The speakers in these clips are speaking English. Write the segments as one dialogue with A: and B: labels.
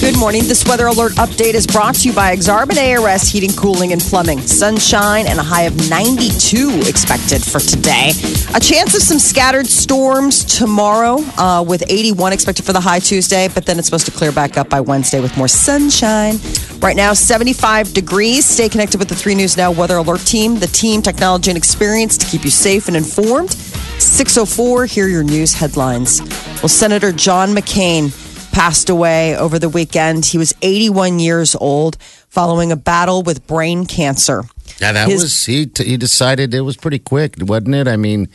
A: Good morning. This weather alert update is brought to you by Exarban ARS Heating, Cooling, and Plumbing. Sunshine and a high of 92 expected for today. A chance of some scattered storms tomorrow, uh, with 81 expected for the high Tuesday, but then it's supposed to clear back up by Wednesday with more sunshine. Right now, 75 degrees. Stay connected with the 3 News Now Weather Alert team, the team, technology, and experience to keep you safe and informed. 604, hear your news headlines. Well, Senator John McCain passed away over the weekend. He was 81 years old following a battle with brain cancer.
B: Yeah, that
A: His-
B: was he. He decided it was pretty quick, wasn't it? I mean,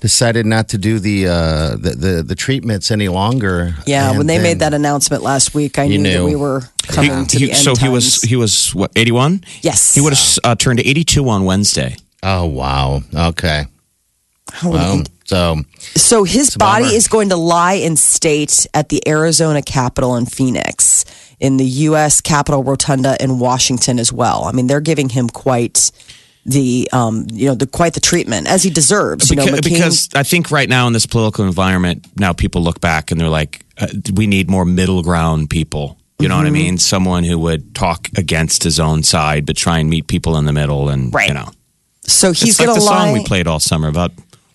B: decided not to do the uh, the, the the treatments any longer.
A: Yeah,
B: And
A: when they
B: then-
A: made that announcement last week, I
B: You
A: knew, that we were coming to
C: He-
A: the end
C: so he was he was what 81
A: Yes.
C: he would have uh, turned 82 on wednesday
B: Oh wow. Okay.
A: Oh,
B: Well, so
A: So his body is going to lie in state at the Arizona Capitol in Phoenix, in the U.S. Capitol Rotunda in Washington as well. I mean, they're giving him quite the um, you know the quite the treatment as he deserves. You know,
C: because,
A: McCain,
C: because i think right now in this political environment now people look back and they're like uh, we need more middle ground people you know what i
A: Mm-hmm.
C: mean someone who would talk against his own side but try and meet people in the middle and
A: Right.
C: you know
A: so he's
C: it's like the
A: lie.
C: song we played all summer about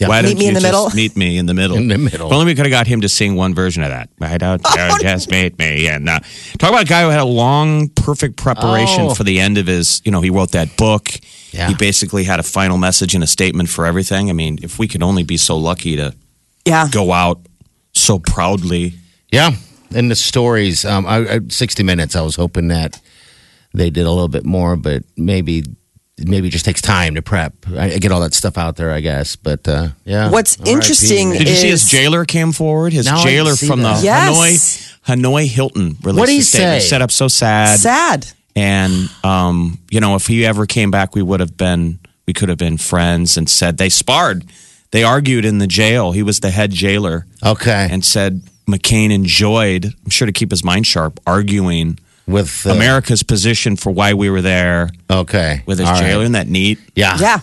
C: why
A: Meet
C: don't
A: me
C: you
A: in the
C: just
A: middle?
C: meet me in the middle?
B: In the middle.
C: If only we could have got him to sing one version of that. Why don't you just meet me? And uh, talk about a guy who had a long, perfect preparation
B: Oh.
C: for the end of his. You know, he wrote that book.
B: Yeah.
C: He basically had a final message and a statement for everything. I mean, if we could only be so lucky to
A: Yeah,
C: go out so proudly.
B: yeah, and the stories. Um, I, I, sixty minutes. I was hoping that they did a little bit more, but maybe maybe it just takes time to prep. I, I get all that stuff out there, I guess. But uh, yeah.
A: What's
B: R.I.P.,
A: interesting
B: man.
C: Did you see his
A: Is-
C: jailer came forward? His
B: No, I
C: jailer
B: didn't see
C: from the.
A: Yes.
C: Hanoi Hanoi Hilton released
B: What'd he
C: a statement.
B: Say?
C: said, "I'm so sad."
A: sad.
C: And um, you know, if he ever came back, we would have been we could have been friends and said they sparred. They argued in the jail. He was the head jailer
B: Okay.
C: and said McCain enjoyed, I'm sure to keep his mind sharp, arguing
B: with uh,
C: America's position for why we were there
B: Okay.
C: with his
B: All right.
C: jailer. Isn't that neat?
B: Yeah.
A: Yeah,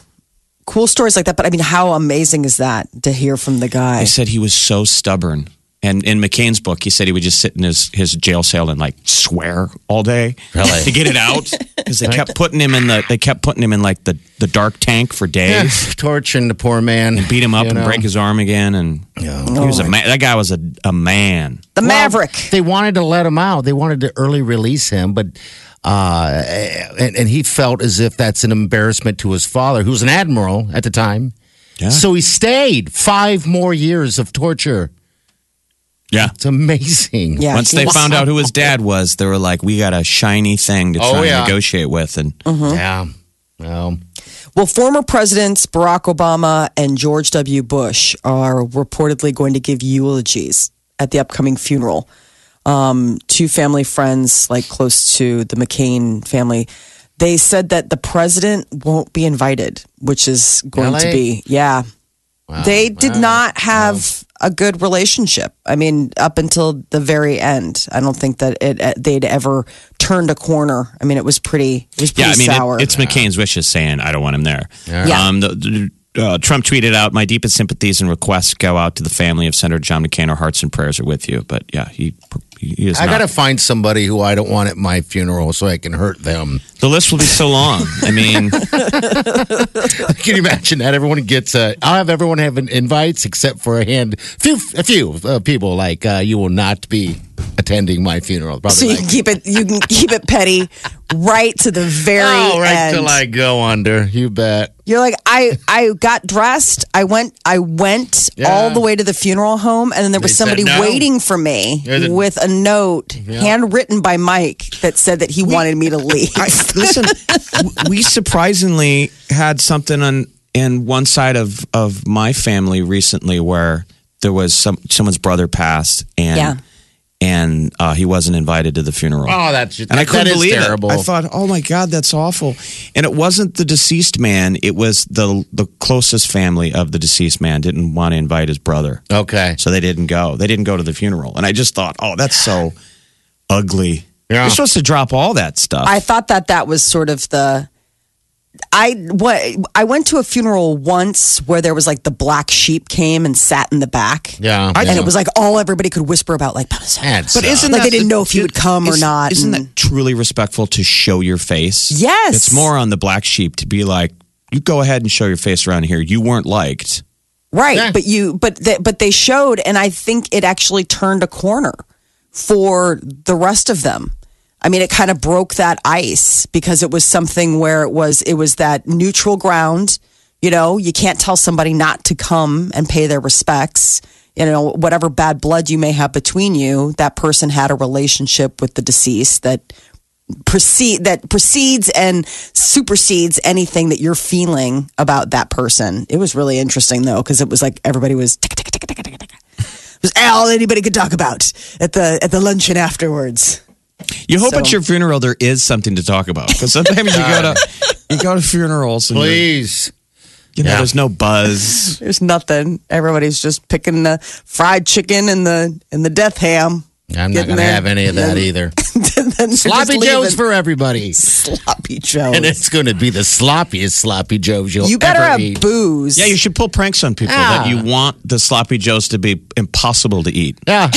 A: cool stories like that. But I mean, how amazing is that to hear from the guy?
C: They said he was so stubborn. And in McCain's book, he said he would just sit in his, his jail cell and like swear all day
B: Really?
C: to get it out because they kept putting him in the they kept putting him in like the, the dark tank for
B: Yeah,
C: days.
B: torching the poor man.
C: and beat him up
B: you
C: and
B: know.
C: break his arm again. And
B: Yeah.
C: he was a man. That guy was a, a man.
A: the
B: Well,
A: Maverick.
B: They wanted to let him out. They wanted to early release him, but uh, and, and he felt as if that's an embarrassment to his father, who was an admiral at the time.
C: Yeah.
B: So he stayed five more years of torture.
C: Yeah.
B: It's amazing.
A: Yeah,
C: Once they
A: was-
C: found out who his dad was, they were like, "We got a shiny thing to try
B: Oh,
C: and negotiate with." And
B: Yeah. Well,
A: Well, former presidents Barack Obama and George W. Bush are reportedly going to give eulogies at the upcoming funeral. Um, two family friends, like close to the McCain family, they said that the president won't be invited, which is going to
B: Really?
A: be, yeah.
B: wow.
A: They did
B: Wow.
A: not have a good relationship. I mean, up until the very end, I don't think that it they'd ever turned a corner. I mean, it was pretty, it was pretty
C: yeah, I mean, it-
A: sour.
C: it's McCain's wishes saying, "I don't want him there."
A: Yeah.
C: Um, the, the- uh, Trump tweeted out, "My deepest sympathies and requests go out to the family of Senator John McCain. Our hearts and prayers are with you." But yeah, he he is.
B: I got to find somebody who I don't want at my funeral so I can hurt them.
C: The list will be so long. I mean,
B: Can you imagine that? Everyone gets. Uh, I'll have everyone have an invites except for a hand, few, a few uh, people. Like uh, you will not be attending my funeral. Probably
A: so you
B: like,
A: can keep it you can keep it petty right to the very
B: oh, right
A: end.
B: till I go under. You bet.
A: You're like I I got dressed. I went I went
B: Yeah.
A: all the way to the funeral home, and then there was
B: They said
A: somebody
B: no.
A: waiting for me
B: the-
A: with a note handwritten by Mike that said that he wanted me to leave.
C: I, listen, we surprisingly had something on in one side of of my family recently where there was some someone's brother passed and
A: Yeah.
C: And uh, he wasn't invited to the funeral.
B: Oh, that's
C: and I couldn't
B: is
C: believe
B: terrible.
C: it. I thought, oh my god, that's awful. And it wasn't the deceased man; it was the the closest family of the deceased man didn't want to invite his brother,
B: okay.
C: so they didn't go. They didn't go to the funeral, and I just thought, oh, that's so ugly.
B: Yeah.
C: You're supposed to drop all that stuff.
A: I thought that that was sort of the. I what I went to a funeral once where there was like the black sheep came and sat in the back.
B: Yeah.
C: I-
B: yeah.
A: And it was like all everybody could whisper about like
B: That
C: But isn't
A: Like
C: that
A: they didn't know if you would come or not,
C: Isn't
A: and-
C: that truly respectful to show your face?
A: Yes.
C: It's more on the black sheep to be like, you go ahead and show your face around here. You weren't liked.
A: Right,
B: Yeah.
A: but you but they, but they showed and I think it actually turned a corner for the rest of them. I mean, it kind of broke that ice because it was something where it was it was that neutral ground, you know, you can't tell somebody not to come and pay their respects. You know, whatever bad blood you may have between you, that person had a relationship with the deceased that proceed that precedes and supersedes anything that you're feeling about that person. It was really interesting though because it was like everybody was tick, tick, tick, tick, tick, tick. It was all anybody could talk about at the at the luncheon afterwards.
C: You hope
A: So-
C: at your funeral there is something to talk about because sometimes you go to you go to funerals and
B: Please.
C: you know
B: Yeah.
C: there's no buzz.
A: There's nothing. Everybody's just picking the fried chicken and the and the death ham.
B: I'm not going to have any of that
A: Then-
B: either.
A: and then
B: Sloppy. Joes for everybody.
A: sloppy Joes.
B: And it's going to be the sloppiest sloppy Joes you'll
A: you better
B: ever
A: have
B: eat.
A: booze.
C: Yeah, you should pull pranks on people
B: Ah.
C: that you want the sloppy joes to be impossible to eat.
B: Yeah.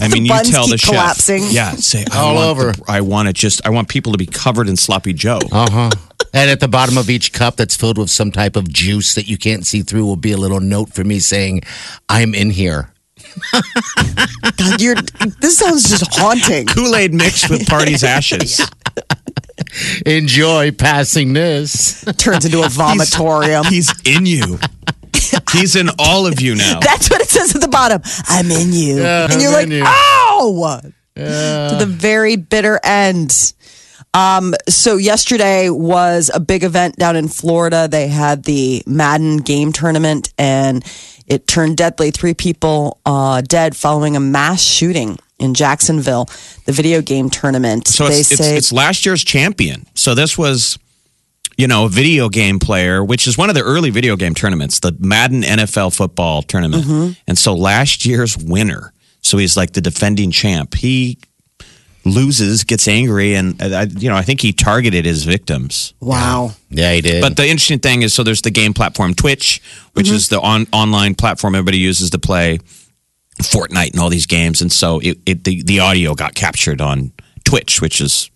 C: I mean, you
A: buns
C: tell the
A: keep
C: chef,
A: collapsing.
C: yeah, say
B: All over.
C: The, I want it just. I want people to be covered in sloppy Joe.
B: Uh huh. And at the bottom of each cup that's filled with some type of juice that you can't see through will be a little note for me saying, I'm in here.
A: God, you're, this sounds just haunting.
C: Kool Aid mixed with party's ashes.
B: Enjoy passing this.
A: Turns into a vomitorium.
C: He's in you. He's in all of you now.
A: That's what it says at the bottom. I'm in you.
B: Yeah,
A: and you're
B: I'm
A: like,
B: you.
A: ow! To the very bitter end. Um, so yesterday was a big event down in Florida. They had the Madden game tournament and it turned deadly. Three people uh, dead following a mass shooting in Jacksonville, the video game tournament.
C: So
A: they
C: it's, it's,
A: say
C: it's last year's champion. So this was, you know, a video game player, which is one of the early video game tournaments, the Madden NFL football tournament.
A: Mm-hmm.
C: And so last year's winner, so he's like the defending champ. He loses, gets angry, and uh, I, you know, I think he targeted his victims.
A: wow.
B: Yeah, he did.
C: But the interesting thing is, so there's the game platform Twitch, which is the on, online platform everybody uses to play Fortnite and all these games, and so it, it the, the audio got captured on Twitch, which is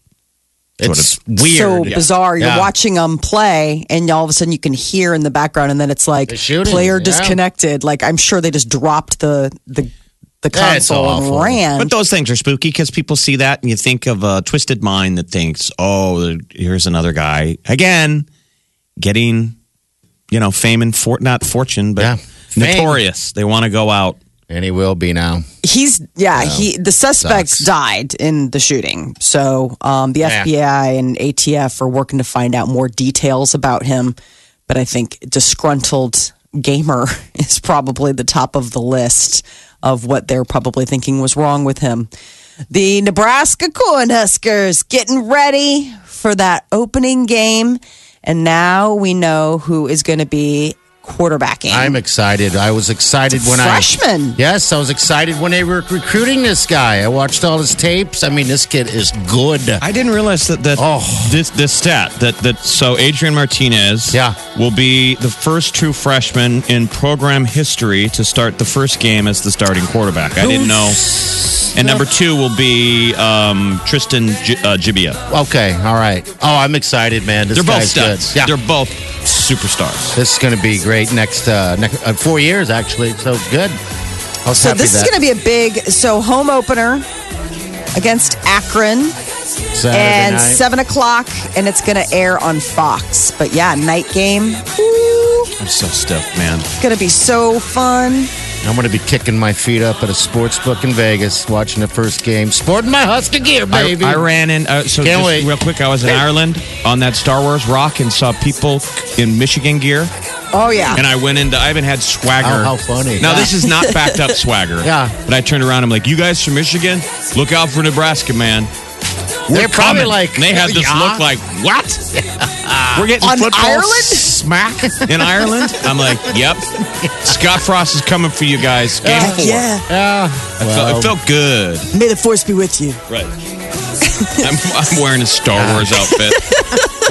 C: sort
B: it's
C: of
B: weird.
A: so
B: Yeah.
A: bizarre. You're
B: Yeah.
A: watching them play, and all of a sudden you can hear in the background, and then it's like
B: They're shooting,
A: player
B: yeah.
A: disconnected. Like I'm sure they just dropped the the the
B: Yeah,
A: console and
B: awful.
A: ran.
C: But those things are spooky because people see that and you think of a twisted mind that thinks, oh, here's another guy again getting, you know, fame and for, not fortune, but
B: Yeah.
C: Notorious. They want to go out.
B: and he will be now.
A: He's yeah, he the suspect
B: Sucks.
A: died in the shooting. So um, the
B: Yeah.
A: FBI and ATF are working to find out more details about him. But I think disgruntled gamer is probably the top of the list of what they're probably thinking was wrong with him. The Nebraska Cornhuskers getting ready for that opening game. And now we know who is going to be quarterbacking.
B: I'm excited. I was excited when
A: Freshman.
B: I freshman. Yes, I was excited when they were recruiting this guy. I watched all his tapes. I mean, this kid is good.
C: I didn't realize that that
B: Oh.
C: this this stat that that so Adrian Martinez
B: Yeah.
C: will be the first true freshman in program history to start the first game as the starting quarterback. I didn't know. And number two will be um, Tristan J- uh, Gebbia.
B: Okay, all right. Oh, I'm excited, man. This
C: They're both
B: guy's good.
C: studs.
B: Yeah,
C: They're both superstars.
B: this is going to be great next uh, next uh, four years actually. So good. I was
A: So
B: happy
A: this is going to be a big so home opener against Akron.
B: Saturday
A: and
B: night.
A: seven o'clock, and it's going to air on Fox. But yeah, night game. Ooh,
C: I'm so stoked, man.
A: it's going to be so fun.
B: I'm going to be kicking my feet up at a sports book in Vegas, watching the first game, sporting my Husker gear, baby.
C: I ran in. Uh, so
B: Can't
C: just
B: wait.
C: real quick, I was in Ireland on that Star Wars rock and saw people in Michigan gear,
A: Oh yeah.
C: and I went into. I even had swagger.
B: Oh, how funny.
C: Now
B: Yeah.
C: this is not backed up swagger.
B: Yeah.
C: But I turned around. I'm like, you guys from Michigan, look out for Nebraska, man.
B: They're probably
C: coming."
B: like,
C: And they had this
B: yeah.
C: look like what? We're getting
A: On
C: football
A: Ireland?
C: smack in Ireland. I'm like, yep. Scott Frost is coming for you guys. Game four.
A: yeah.
B: Yeah.
C: I felt, it felt good.
A: May the force be with you.
C: Right. I'm, I'm wearing a Star Wars outfit.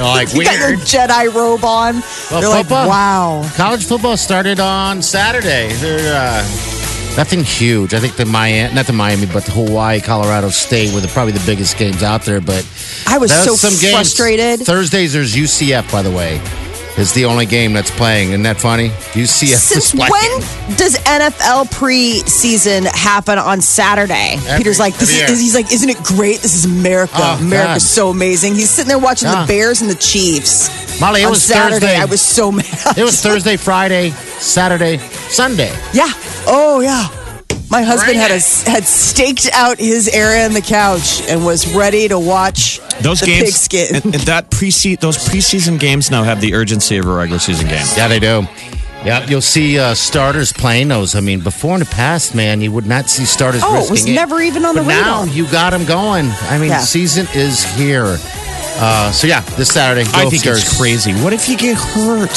B: like
A: You got your
B: weird.
A: Jedi robe on.
B: Well,
A: They're like, wow.
B: College football started on Saturday. They're uh, nothing huge. I think the Miami, not the Miami, but the Hawaii, Colorado State were the, probably the biggest games out there. But
A: I was
B: there's
A: so
B: some games.
A: frustrated.
B: Thursdays there's UCF, by the way, is the only game that's playing. Isn't that funny? UCF
A: Since
B: is
A: when does NFL preseason happen on Saturday?
B: Every-
A: Peter's like, this
B: every
A: is, he's like, isn't it great? This is America.
B: Oh,
A: America's
B: God.
A: so amazing. He's sitting there watching
B: Yeah.
A: the ah. Bears and the Chiefs.
B: Molly, it
A: on
B: was
A: Saturday,
B: Thursday.
A: I was so mad.
B: It was Thursday, Friday, Saturday, Sunday.
A: yeah. Oh yeah. My husband
B: Bring
A: had a, had staked out his area in the couch and was ready to watch
C: Those
A: the
C: games,
A: pigskin.
C: and, and that pre those preseason games now have the urgency of a regular season game.
B: Yeah, they do. Yeah, you'll see uh, starters playing those. I mean, before in the past, man, you would not see starters.
A: Oh, it was
B: risking
A: never even on
B: but
A: the
B: now you got them going. I mean,
A: Yeah.
B: season is here. Uh, so yeah, this Saturday.
C: I
B: go
C: think
B: Huskers.
C: it's crazy. What if you get hurt?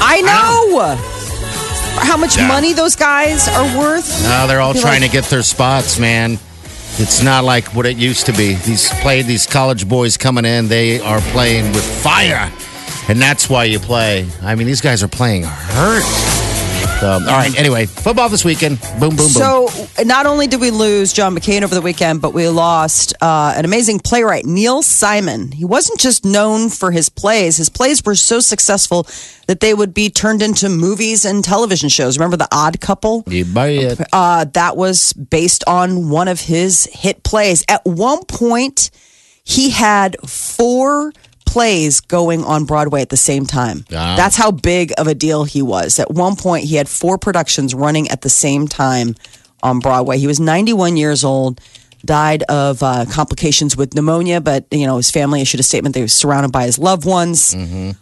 A: I know. How much
B: Yeah.
A: money those guys are worth?
B: No, they're all trying
A: like-
B: to get their spots, man. It's not like what it used to be. These play these college boys coming in, they are playing with fire, and that's why you play. I mean, these guys are playing hurt. So, all right. Anyway, football this weekend. Boom, boom, boom.
A: So, not only did we lose John McCain over the weekend, but we lost uh, an amazing playwright, Neil Simon. He wasn't just known for his plays, his plays were so successful that they would be turned into movies and television shows. Remember The Odd Couple?
B: you buy it.
A: Uh, that was based on one of his hit plays. At one point, he had four plays going on Broadway at the same time.
B: Wow.
A: That's how big of a deal he was. At one point, he had four productions running at the same time on Broadway. He was 91 years old, died of uh, complications with pneumonia, but you know his family issued a statement they were surrounded by his loved ones.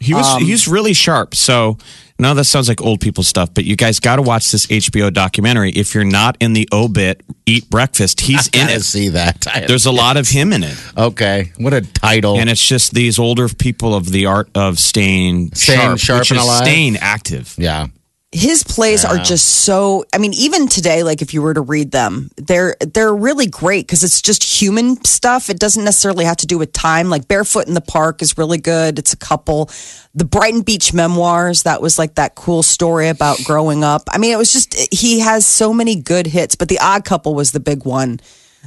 C: He was
A: Um,
C: he's really sharp. So no, that sounds like old people stuff. But you guys got to watch this HBO documentary. If you're not in the obit, eat breakfast. He's in it.
B: see that. I-
C: There's a lot of him in it,
B: okay. What a title.
C: and it's just these older people of the art of staying,
B: Staying
C: sharp,
B: sharp
C: which
B: and
C: is
B: alive.
C: staying active.
B: yeah.
A: His plays are just so i mean even today like if you were to read them they're they're really great because it's just human stuff. It doesn't necessarily have to do with time. Like barefoot in the park is really good. It's a couple. The brighton beach memoirs that was like that cool story about growing up. I mean it was just he has so many good hits but the odd couple was the big one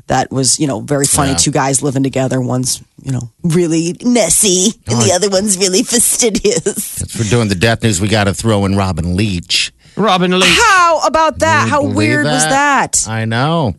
A: that was you know very funny
B: Yeah.
A: two guys living together one's you know really messy and the other one's really fastidious
B: If we're doing the death news, we got to throw in Robin Leach.
C: Robin Leach.
A: How about that? How
B: Believe
A: weird was that?
B: I know.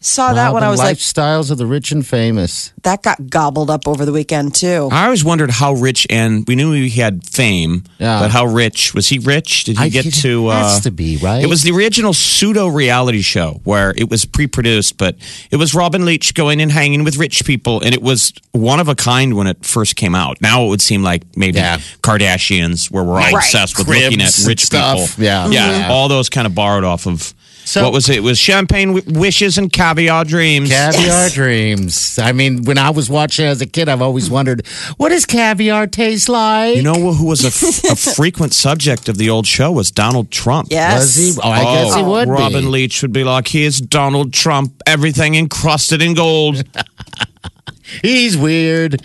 A: Saw that when I was like,
B: lifestyles of the rich and famous.
A: that got gobbled up over the weekend too.
C: I always wondered how rich, and we knew he had fame,
B: Yeah.
C: but how rich was he? Rich? Did he
B: I-
C: get
B: he
C: to? Uh,
B: has to be, right?
C: It was the original pseudo reality show where it was pre-produced, but it was Robin Leach going and hanging with rich people, and it was one of a kind when it first came out. Now it would seem like maybe
B: Yeah.
C: Kardashians, where we're all
A: Right.
C: obsessed with
B: Cribs
C: looking at rich
B: stuff.
C: people.
B: Yeah.
C: yeah, all those kind of borrowed off of.
B: So-
C: what was it? It was champagne w- wishes and caviar dreams.
B: Caviar dreams. I mean, when I was watching as a kid, I've always wondered, what does caviar taste like?
C: You know who was a, f- a frequent subject of the old show was Donald Trump.
A: Yes.
B: was he? Oh, I guess he oh, would
C: Robin
B: be.
C: Leach would be like, here's Donald Trump, everything encrusted in gold.
B: He's weird.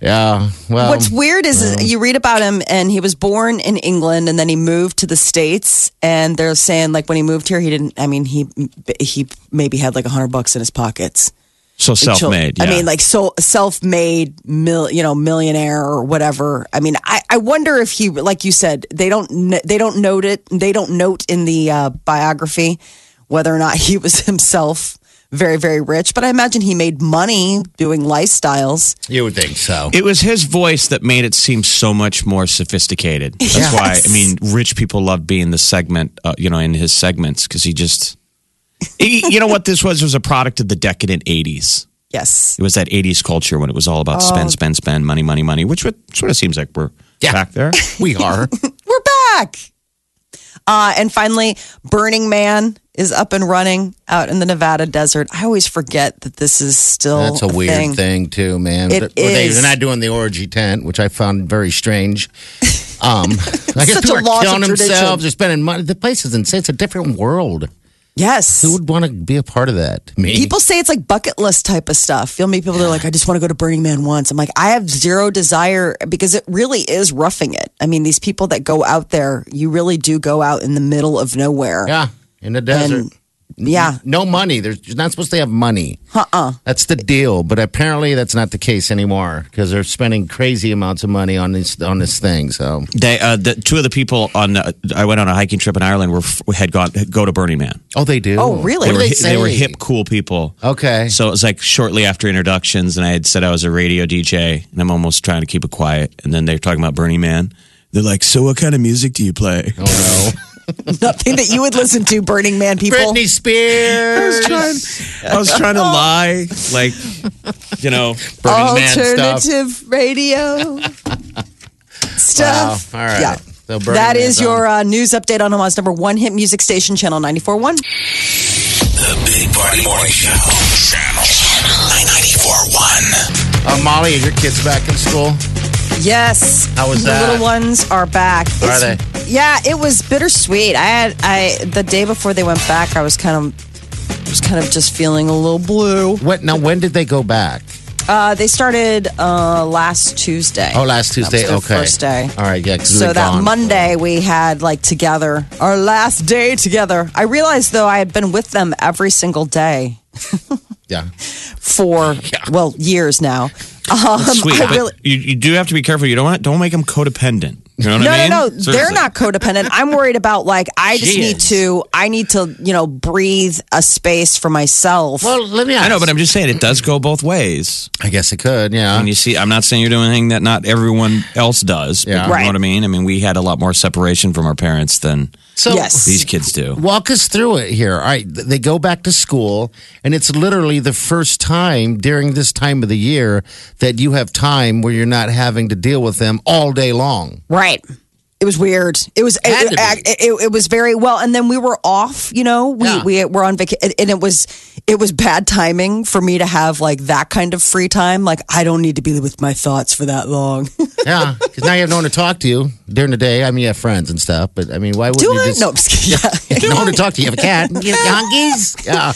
B: Yeah. Well,
A: What's weird is is you read about him and he was born in England and then he moved to the States and they're saying like when he moved here he didn't I mean he he maybe had like a hundred bucks in his pockets.
C: So self made.
A: I mean, like so self-made, mil, you know, millionaire or whatever. I mean, I, I wonder if he, like you said, they don't they don't note it. They don't note in the uh, biography whether or not he was himself very, very rich, but I imagine he made money doing lifestyles.
B: You would think so.
C: It was his voice that made it seem so much more sophisticated. That's why I mean, rich people love being the segment, uh, you know, in his segments because he just, he, you know, what this was was a product of the decadent '80s.
A: Yes.
C: It was that '80s culture when it was all about spend, spend, spend, money, money, money, which would, sort of seems like we're
B: Yeah.
C: back there.
B: we are.
A: We're back. Uh, and finally, Burning Man is up and running out in the Nevada desert. I always forget that this is still
B: That's a weird
A: thing.
B: thing. too, man.
A: It
B: But- they,
A: is.
B: they're not doing the orgy tent, which I found very strange. Um, I guess people are killing themselves. They're spending money. The place is insane. It's a different world.
A: Yes.
B: Who would want to be a part of that? Me.
A: People say it's like bucket list type of stuff. You'll meet people that are like, I just want to go to Burning Man once. I'm like, I have zero desire because it really is roughing it. I mean, these people that go out there, you really do go out in the middle of nowhere.
B: yeah, in the desert.
A: Yeah.
B: No money. There's you're not supposed to have money.
A: Uh-uh.
B: That's the deal. But apparently, that's not the case anymore because they're spending crazy amounts of money on this on this thing. So
C: They, uh, the, two of the people on, uh, I went on a hiking trip in Ireland were had gone go to Burning Man.
B: oh, they do.
A: Oh, really?
C: They
B: do
C: were,
B: they say?
C: they were hip, cool people.
B: Okay.
C: So it was like shortly after introductions, and I had said I was a radio DJ, and I'm almost trying to keep it quiet. And then they're talking about Burning Man. They're like, "So what kind of music do you play?"
B: Oh no.
A: Nothing that you would listen to, Burning Man people.
B: Britney Spears.
C: I was trying I was trying to lie, like, you know,
B: Burning Man stuff.
A: Alternative radio stuff.
B: Wow. All right.
A: Yeah.
B: So Burning
A: That
B: Man's
A: is your
B: on.
A: uh, news update on Omaha's number one hit music station, Channel 94.1.
D: The Big Party Morning Show. Channel 941.
B: Uh, Molly, are your kids back in school?
A: Yes.
B: How was
A: the little ones are back.
B: Are
A: It's- Yeah, it was bittersweet. I had I the day before they went back, I was kind of was kind of just feeling a little blue.
B: What? Now, when did they go back?
A: Uh, they started uh, last Tuesday.
B: Oh, last Tuesday.
A: That was
B: okay.
A: First day.
B: All right. Yeah.
A: So that
B: gone.
A: Monday we had like together our last day together. I realized though I had been with them every single day
B: Yeah.
A: for well years now. Um,
C: sweet.
A: I
C: but
A: really-
C: you, you do have to be careful. You don't want, don't make them codependent. You know what
A: no,
C: I mean?
A: no, no. They're not codependent. I'm worried about like I just
B: She
A: need
B: is.
A: to. I need to, you know, breathe a space for myself.
B: Well, let me ask.
C: I know, but I'm just saying it does go both ways.
B: I guess it could. Yeah.
C: And you see, I'm not saying you're doing anything that not everyone else does. But
B: Yeah.
C: You
A: Right.
C: know what I mean? I mean, we had a lot more separation from our parents than
B: so
A: Yes.
C: these kids do.
B: Walk us through it here. All right, th- they go back to school, and it's literally the first time during this time of the year that you have time where you're not having to deal with them all day long.
A: Right. It was weird. It was it, it, it, it was very well, and then we were off. You know, we
B: Yeah.
A: we were on vacation, and it was it was bad timing for me to have like that kind of free time. Like I don't need to be with my thoughts for that long.
B: Yeah, because now you have no one to talk to you during the day. I mean, you have friends and stuff, but I mean, why would you
A: I?
B: just?
A: No, I'm just kidding. Yeah.
B: no one to talk to. You have a cat. You have honkies. Yeah.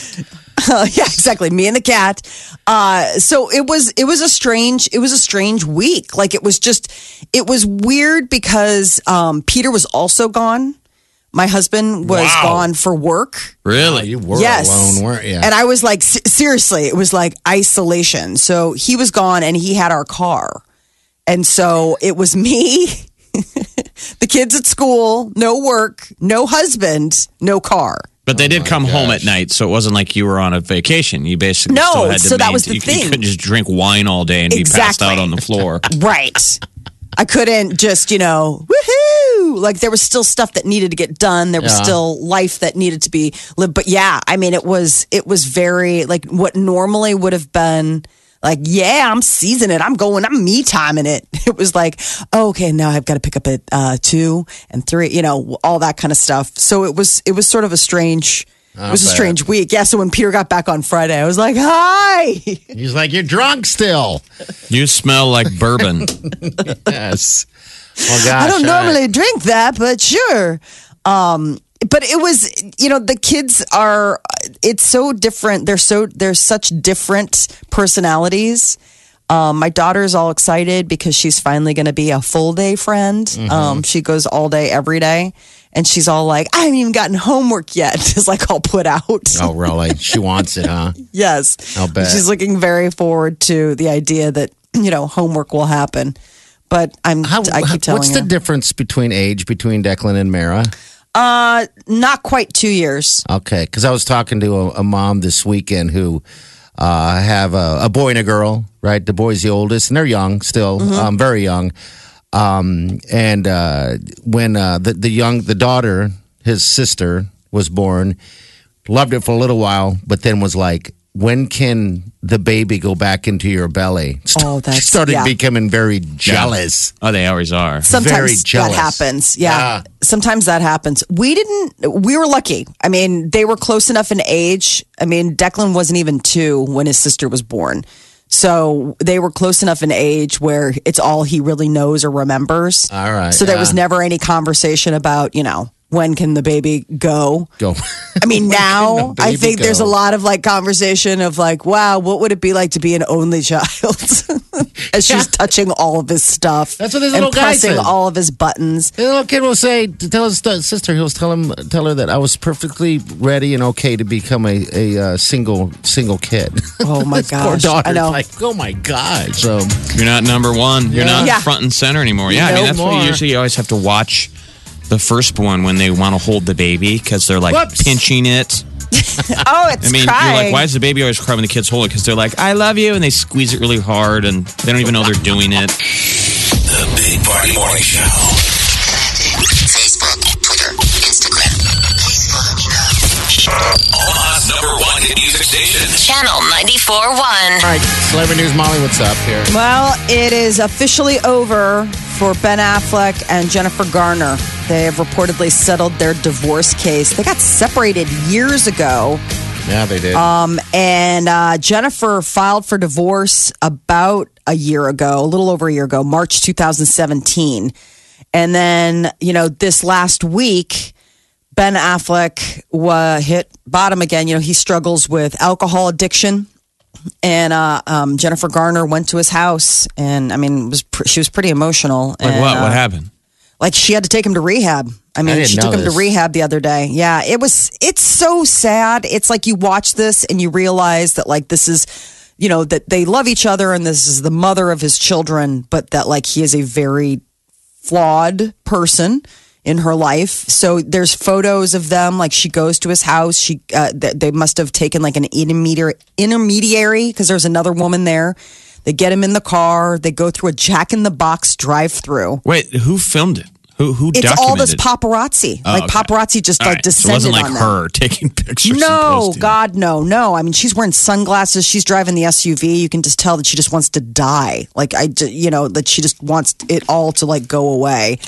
A: yeah, exactly. Me and the cat. Uh, so it was it was a strange it was a strange week. Like it was just it was weird because um, Peter was also gone. My husband was
C: Wow.
A: gone for work.
C: Really?
B: You were
A: yes.
B: alone, weren't you?
A: And I was like, se- seriously, it was like isolation. So he was gone and he had our car. And so it was me, the kids at school, no work, no husband, no car.
C: But they oh did come home at night, so it wasn't like you were on a vacation. You basically
A: No,
C: still had to
A: so that was the
C: maintain- you, you couldn't just drink wine all day and be passed out on the floor.
A: Right. I couldn't just, you know, woohoo. Like there was still stuff that needed to get done. There was
B: Yeah.
A: still life that needed to be lived. But yeah, I mean, it was, it was very like what normally would have been like, yeah, I'm seasoning it. I'm going, I'm me timing it. It was like, oh, okay, now I've got to pick up at uh, two and three, you know, all that kind of stuff. So it was, it was sort of a strange, it was a strange week. Yeah. So when Peter got back on Friday, I was like, hi.
B: He's like, you're drunk still.
C: You smell like bourbon.
B: Yes. Oh gosh.
A: I don't
B: all right.
A: normally drink that, but sure. Um, but it was, you know, the kids are. It's so different. They're so they're such different personalities. Um, my daughter's all excited because she's finally going to be a full day friend. Um, she goes all day every day, and she's all like, "I haven't even gotten homework yet." Is like all put out.
B: Oh really? She wants it, huh?
A: yes,
B: I'll bet.
A: she's looking very forward to the idea that you know homework will happen. But I'm
B: How,
A: I keep telling her.
B: what's
A: her.
B: the difference between age between Declan and Mara?
A: Uh, not quite two years.
B: Okay, because I was talking to a, a mom this weekend who uh, have a, a boy and a girl. Right, the boy's the oldest, and they're young still, um, very young. Um, and uh, when uh, the the young the daughter, his sister, was born, loved it for a little while, but then was like, "When can the baby go back into your belly?"
A: Oh, that's-
B: she started
A: yeah.
B: becoming very jealous.
C: Oh, they always are.
A: Sometimes
B: Very
A: that happens. Yeah.
B: Yeah.
A: Sometimes that happens. We didn't, we were lucky. I mean, they were close enough in age. I mean, Declan wasn't even two when his sister was born. So they were close enough in age where it's all he really knows or remembers.
B: All right,
A: So there was never any conversation about, you know, when can the baby go?
B: Go.
A: I mean, now I
B: baby
A: think there's a lot of like conversation of like, wow, what would it be like to be an only child? As she's touching all of his stuff.
B: That's what this
A: and
B: little guy
A: pressing
B: said.
A: all of his buttons.
B: The little kid will say, to tell his sister, he'll tell him, tell her that I was perfectly ready and okay to become a, a uh, single single kid.
A: Oh my
B: His Poor
A: gosh,
B: daughter.
A: I know.
B: Like, oh my god. So
C: You're not number one. You're not
A: Yeah.
C: front and center anymore. Yeah, I mean that's what you usually you always have to watch the firstborn when they want to hold the baby because they're like
B: Whoops.
C: pinching it.
A: Oh, it's
C: I mean,
A: crying.
C: you're like, why does the baby always cry when the kids hold it? Because they're like, I love you, and they squeeze it really hard, and they don't even know they're doing it.
D: The Big Party Morning Show.
E: Facebook, Twitter, Instagram. Please follow me now.
D: Omaha's number one hit music station.
E: Channel 94.1.
B: all right, celebrity news, Molly. What's up here?
A: Well, it is officially over for Ben Affleck and Jennifer Garner. They have reportedly settled their divorce case. They got separated years ago.
B: Yeah, they did.
A: Um, and uh, Jennifer filed for divorce about a year ago, a little over a year ago, March 2017. And then, you know, this last week, Ben Affleck wa hit bottom again. You know, he struggles with alcohol addiction. And uh, um, Jennifer Garner went to his house, and I mean, was pr- she was pretty emotional.
C: Like
A: and,
C: what?
A: uh,
C: what happened?
A: like she had to take him to rehab. I mean,
B: didn't
A: she
B: know
A: took him to rehab the other day. Yeah, it was it's so sad. It's like you watch this and you realize that like this is you know that they love each other and this is the mother of his children, but that like he is a very flawed person in her life. So there's photos of them like she goes to his house. She uh, they must have taken like an intermediary intermediary because there's another woman there. They get him in the car. They go through a Jack in the Box drive-through.
C: Wait, who filmed it? Who who
A: It's
C: documented?
A: all this paparazzi.
C: Oh,
A: like
C: okay.
A: paparazzi just
C: All
A: like
C: right, so it
A: descended
C: wasn't like
A: on them.
C: her taking pictures.
A: No. God, no, no. I mean, she's wearing sunglasses. She's driving the SUV. You can just tell that she just wants to die. Like I, you know, that she just wants it all to like go away.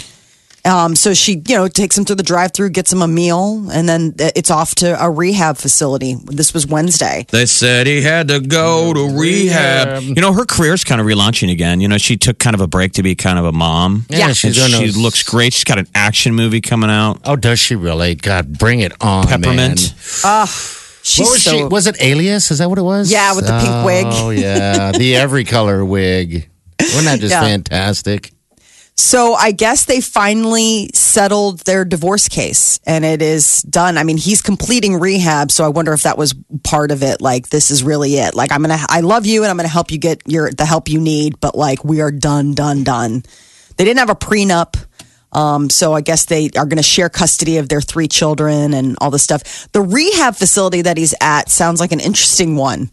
A: Um, so she, you know, takes him to the drive-through, gets him a meal, and then it's off to a rehab facility. This was Wednesday.
C: They said he had to go to rehab. You know, her career's kind of relaunching again. You know, she took kind of a break to be kind of a mom.
B: Yeah,
C: And
B: she's doing
C: she
B: those-
C: looks great. She's got an action movie coming out.
B: oh, does she really? God, bring it on,
C: Peppermint.
B: man.
A: She's
B: What was
A: so
B: she? Was it Alias? Is that what it was?
A: Yeah, with the pink wig.
B: Oh yeah, the every color wig. Wasn't that just
A: Yeah.
B: fantastic?
A: So I guess they finally settled their divorce case and it is done. I mean, he's completing rehab, so I wonder if that was part of it. Like, this is really it. Like, I'm gonna, I love you and I'm gonna help you get your the help you need, but like, we are done, done, done. They didn't have a prenup. Um, so I guess they are going to share custody of their three children and all this stuff. The rehab facility that he's at sounds like an interesting one.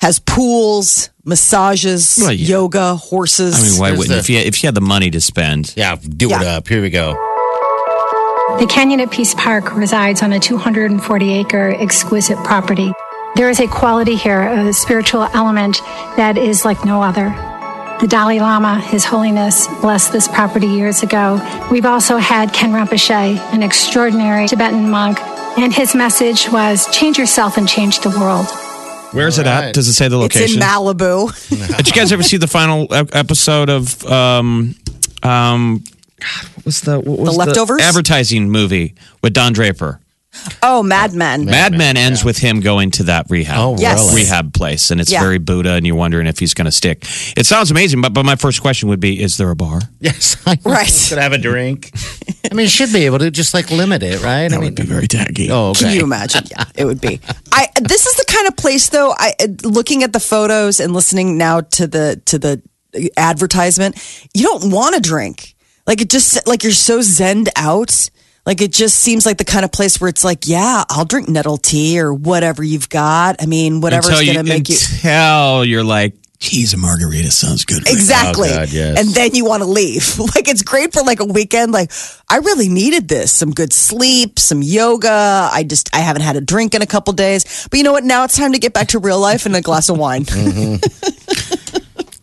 A: Has pools, massages,
C: Well, yeah.
A: yoga, horses.
C: I mean, why
B: There's
C: wouldn't
B: the-
C: if you if you had the money to spend?
B: Yeah, do it up. Here we go.
F: The Canyon at Peace Park resides on a 240 acre exquisite property. There is a quality here, a spiritual element that is like no other. The Dalai Lama, His Holiness, blessed this property years ago. We've also had Ken Rinpoche, an extraordinary Tibetan monk, and his message was change yourself and change the world.
C: Where's it at? Does it say the location?
A: it's in? Malibu.
C: Did you guys ever see the final ep- episode of um um God, what was the what was
A: The Leftovers?
C: advertising movie with Don Draper?
A: Oh, Mad Men.
C: Mad Men ends with him going to that rehab.
B: Oh,
A: Yes.
B: really?
C: rehab place, and it's
A: Yeah.
C: very Buddha, and you're wondering if he's going to stick. It sounds amazing, but but my first question would be: Is there a bar?
B: Yes, I know.
A: Right.
B: Could have a drink. I mean, you should be able to just like limit it, right? I
C: That
B: mean,
C: would be very tacky.
B: oh, okay.
A: Can you imagine? Yeah, it would be. I. This is the kind of place, though. I looking at the photos and listening now to the to the advertisement. You don't want to drink. Like it just like you're so zenned out. Like it just seems like the kind of place where it's like, yeah, I'll drink nettle tea or whatever you've got. I mean, whatever's going to make you.
C: until you're like, geez, a margarita sounds good. right now."
A: Exactly.
B: Oh, God, yes.
A: And then you want to leave. like it's great for like a weekend. Like I really needed this. Some good sleep, some yoga. I just I haven't had a drink in a couple days. But you know what? Now it's time to get back to real life and a glass of wine. Mm-hmm.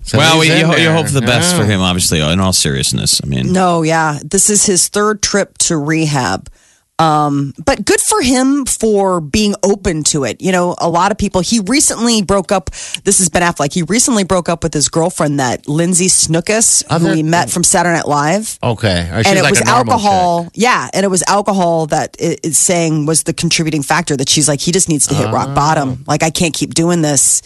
B: So
C: well, we,
B: in
C: you, you
B: there.
C: hope the best
B: Yeah.
C: for him, obviously. In all seriousness, I mean,
A: no, yeah. This is his third trip to rehab. Um, but good for him for being open to it. You know, a lot of people, he recently broke up. This is Ben Affleck. He recently broke up with his girlfriend, that Lindsay Shookus, who he met from Saturday Night Live.
B: Okay. Or she's
A: and it
B: like
A: was alcohol.
B: chick.
A: Yeah, and it was alcohol that it, it's saying was the contributing factor. That she's like, he just needs to hit
B: Oh.
A: rock bottom. Like, I can't keep doing this.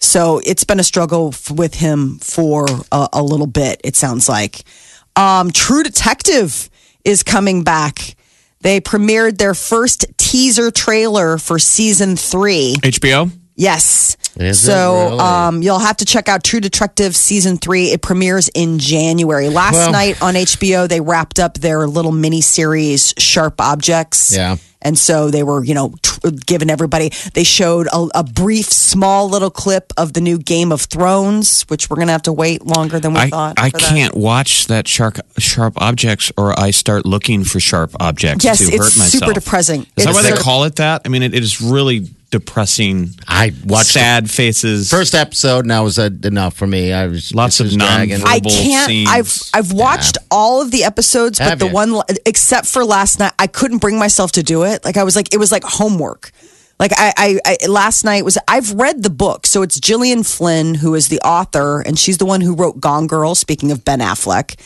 A: So it's been a struggle f- with him for a, a little bit. It sounds like. Um, True Detective is coming back. They premiered their first teaser trailer for season three.
C: HBO.
A: Yes.
B: Is
A: so
B: really?
A: um, you'll have to check out True Detective season three. It premieres in January. Last
B: Well-
A: night on HBO, they wrapped up their little mini series, Sharp Objects.
B: Yeah.
A: And so they were, you know, tr- giving everybody, they showed a, a brief, small little clip of the new Game of Thrones, which we're going to have to wait longer than we
C: I,
A: thought.
C: I can't watch that sharp sharp objects, or I start looking for sharp objects
A: Yes,
C: to hurt myself.
A: Yes, it's super depressing.
C: Is that
A: It's
C: why they call it that? I mean, it, it is really depressing.
B: I watched the
C: sad faces.
B: first episode, and that was uh, enough for me. I was
C: Lots
B: it
C: of
B: was dragging.
C: non-
A: I
C: verbal
A: can't.
C: scenes.
A: I've I've watched all of the episodes, but
B: Have
A: the
B: you?
A: one except for last night, I couldn't bring myself to do it. Like I was like, it was like homework. Like I, I, I last night was. I've read the book, so it's Gillian Flynn who is the author, and she's the one who wrote Gone Girl. Speaking of Ben Affleck.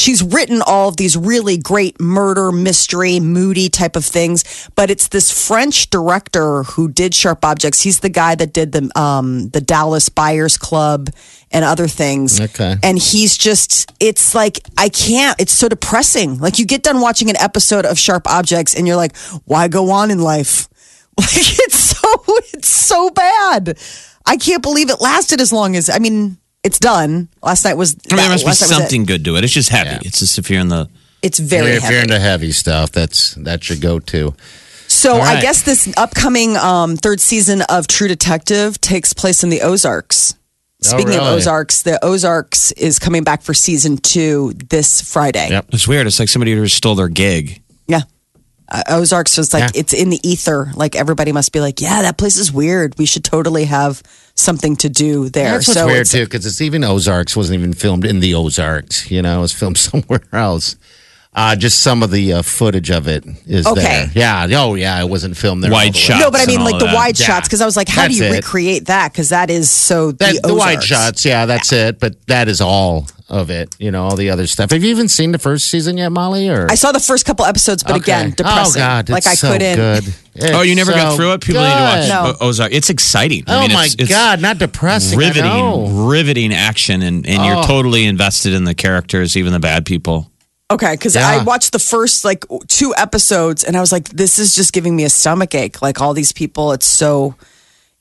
A: She's written all of these really great murder, mystery, moody type of things, but it's this French director who did Sharp Objects. He's the guy that did the um, the Dallas Buyers Club and other things.
B: Okay.
A: And he's just, it's like, I can't, it's so depressing. Like, you get done watching an episode of Sharp Objects and you're like, why go on in life? Like, it's so, it's so bad. I can't believe it lasted as long as, I mean, it's done. Last night was,
C: I mean, there must be
A: last night was it.
C: something good to it. It's just heavy.
B: Yeah.
C: It's just if you're in the
A: It's very
B: if
A: heavy.
B: you're into heavy stuff, that's that's your go-to.
A: So
B: All
A: I guess this upcoming um, third season of True Detective takes place in the Ozarks. Speaking of
B: Oh, really?
A: Ozarks, the Ozarks is coming back for season two this Friday.
B: Yep.
C: It's weird. It's like somebody who stole their gig.
A: Yeah. Uh, Ozarks was like,
B: Yeah.
A: it's in the ether. Like everybody must be like, yeah, that place is weird. We should totally have something to do there.
B: That's what's
A: so
B: weird
A: it's-
B: too, because it's even Ozarks wasn't even filmed in the Ozarks. You know, it was filmed somewhere else. Uh, just some of the uh, footage of it is
A: Okay.
B: there. Yeah. Oh, yeah. It wasn't filmed there.
C: Wide
B: all the way.
C: shot.
A: No, but I mean, like the
C: that.
A: wide
B: Yeah.
A: shots, because I was like, how do you
B: it.
A: recreate that? Because that is so
B: That,
A: the,
B: the, wide shots, yeah, that's it. But that is all of it. You know, all the other stuff. Have you even seen the first season yet, Molly? Or
A: I saw the first couple episodes, but
B: Okay.
A: again, depressing.
B: Oh God,
A: like
B: it's
A: I
B: so
A: couldn't.
B: Good.
C: Oh, you
B: It's
C: never got through it? People need to watch
A: No.
C: O- Ozark. It's exciting. I
B: Oh
C: mean,
B: my
C: it's, it's
B: God, not depressing. I
C: riveting,
B: know.
C: riveting action, and, and you're
B: Oh.
C: totally invested in the characters, even the bad people.
A: Okay, because
B: Yeah.
A: I watched the first like two episodes, and I was like, "This is just giving me a stomach ache." Like all these people, it's so.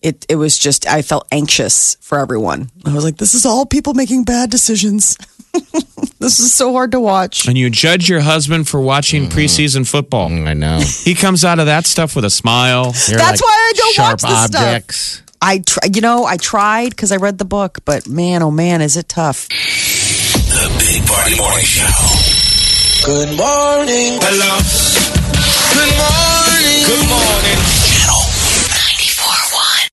A: It it was just I felt anxious for everyone. I was like, "This is all people making bad decisions." this is so hard to watch.
C: And you judge your husband for watching
B: Mm-hmm.
C: preseason football.
B: I know.
C: He comes out of that stuff with a smile.
B: You're
A: That's why I don't
B: sharp
A: watch this stuff.
B: objects.
A: I tr- you know I tried because I read the book, but man, oh man, is it tough.
D: The Big Party Morning Show.
G: Good morning. Hello. Good morning. Good morning.